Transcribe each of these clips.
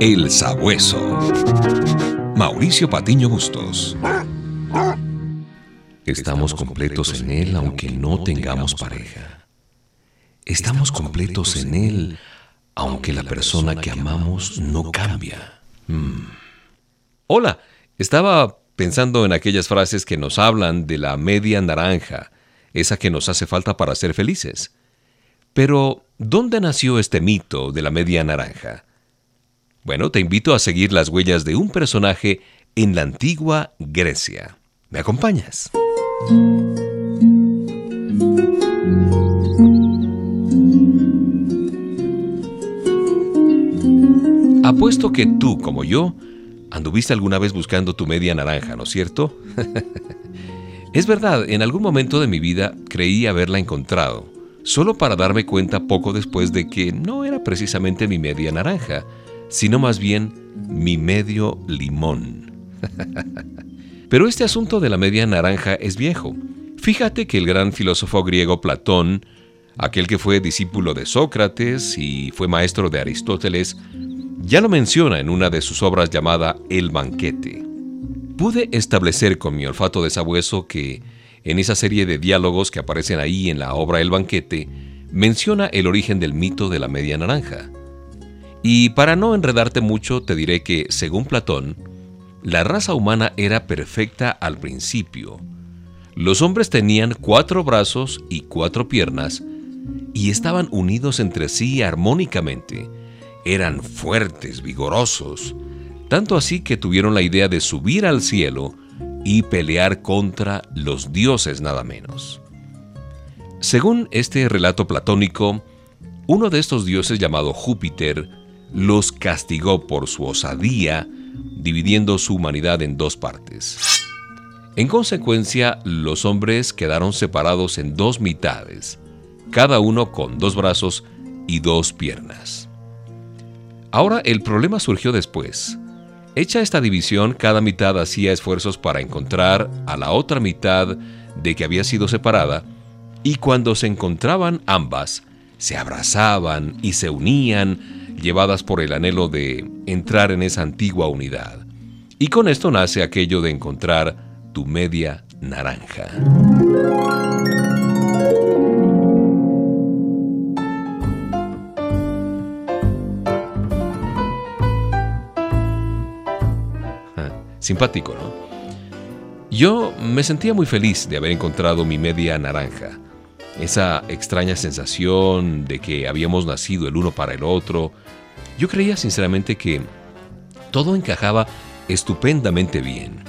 El Sabueso. Mauricio Patiño Bustos. Estamos completos en Él aunque no tengamos pareja. Estamos completos en Él aunque la persona que amamos no cambia. Mm. Hola, estaba pensando en aquellas frases que nos hablan de la media naranja, esa que nos hace falta para ser felices. Pero, ¿dónde nació este mito de la media naranja? Bueno, te invito a seguir las huellas de un personaje en la antigua Grecia. ¿Me acompañas? Apuesto que tú, como yo, anduviste alguna vez buscando tu media naranja, ¿no es cierto? es verdad, en algún momento de mi vida creí haberla encontrado, solo para darme cuenta poco después de que no era precisamente mi media naranja, sino más bien mi medio limón. Pero este asunto de la media naranja es viejo. Fíjate que el gran filósofo griego Platón, aquel que fue discípulo de Sócrates y fue maestro de Aristóteles, ya lo menciona en una de sus obras llamada El banquete. Pude establecer con mi olfato de sabueso que, en esa serie de diálogos que aparecen ahí en la obra El banquete, menciona el origen del mito de la media naranja. Y para no enredarte mucho, te diré que, según Platón, la raza humana era perfecta al principio. Los hombres tenían cuatro brazos y cuatro piernas y estaban unidos entre sí armónicamente. Eran fuertes, vigorosos, tanto así que tuvieron la idea de subir al cielo y pelear contra los dioses nada menos. Según este relato platónico, uno de estos dioses llamado Júpiter los castigó por su osadía, dividiendo su humanidad en dos partes. En consecuencia, los hombres quedaron separados en dos mitades, cada uno con dos brazos y dos piernas. Ahora el problema surgió después. Hecha esta división, cada mitad hacía esfuerzos para encontrar a la otra mitad de que había sido separada, y cuando se encontraban ambas, se abrazaban y se unían llevadas por el anhelo de entrar en esa antigua unidad. Y con esto nace aquello de encontrar tu media naranja. Simpático, ¿no? Yo me sentía muy feliz de haber encontrado mi media naranja. Esa extraña sensación de que habíamos nacido el uno para el otro, yo creía sinceramente que todo encajaba estupendamente bien.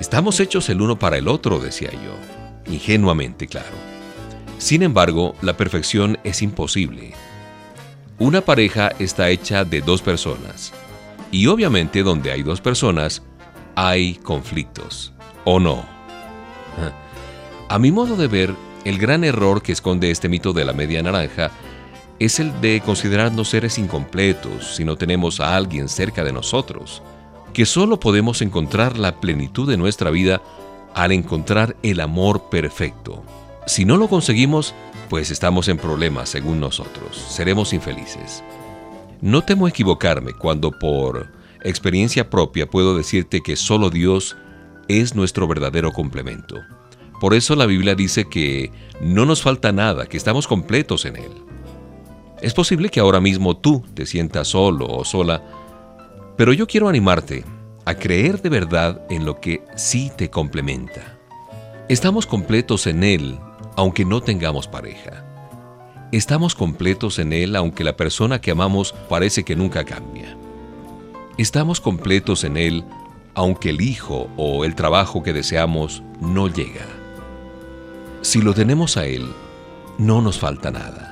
Estamos hechos el uno para el otro, decía yo, ingenuamente, claro. Sin embargo, la perfección es imposible. Una pareja está hecha de dos personas, y obviamente donde hay dos personas, hay conflictos, ¿o no? A mi modo de ver, el gran error que esconde este mito de la media naranja es el de considerarnos seres incompletos si no tenemos a alguien cerca de nosotros, que solo podemos encontrar la plenitud de nuestra vida al encontrar el amor perfecto. Si no lo conseguimos, pues estamos en problemas según nosotros, seremos infelices. No temo equivocarme cuando por experiencia propia puedo decirte que solo Dios es nuestro verdadero complemento. Por eso la Biblia dice que no nos falta nada, que estamos completos en Él. Es posible que ahora mismo tú te sientas solo o sola, pero yo quiero animarte a creer de verdad en lo que sí te complementa. Estamos completos en Él aunque no tengamos pareja. Estamos completos en Él aunque la persona que amamos parece que nunca cambia. Estamos completos en Él aunque el hijo o el trabajo que deseamos no llega. Si lo tenemos a Él, no nos falta nada.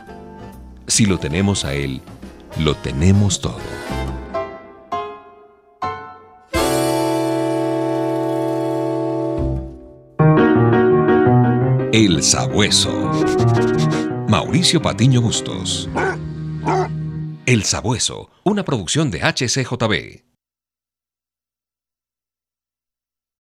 Si lo tenemos a Él, lo tenemos todo. El Sabueso. Mauricio Patiño Bustos. El Sabueso, una producción de HCJB.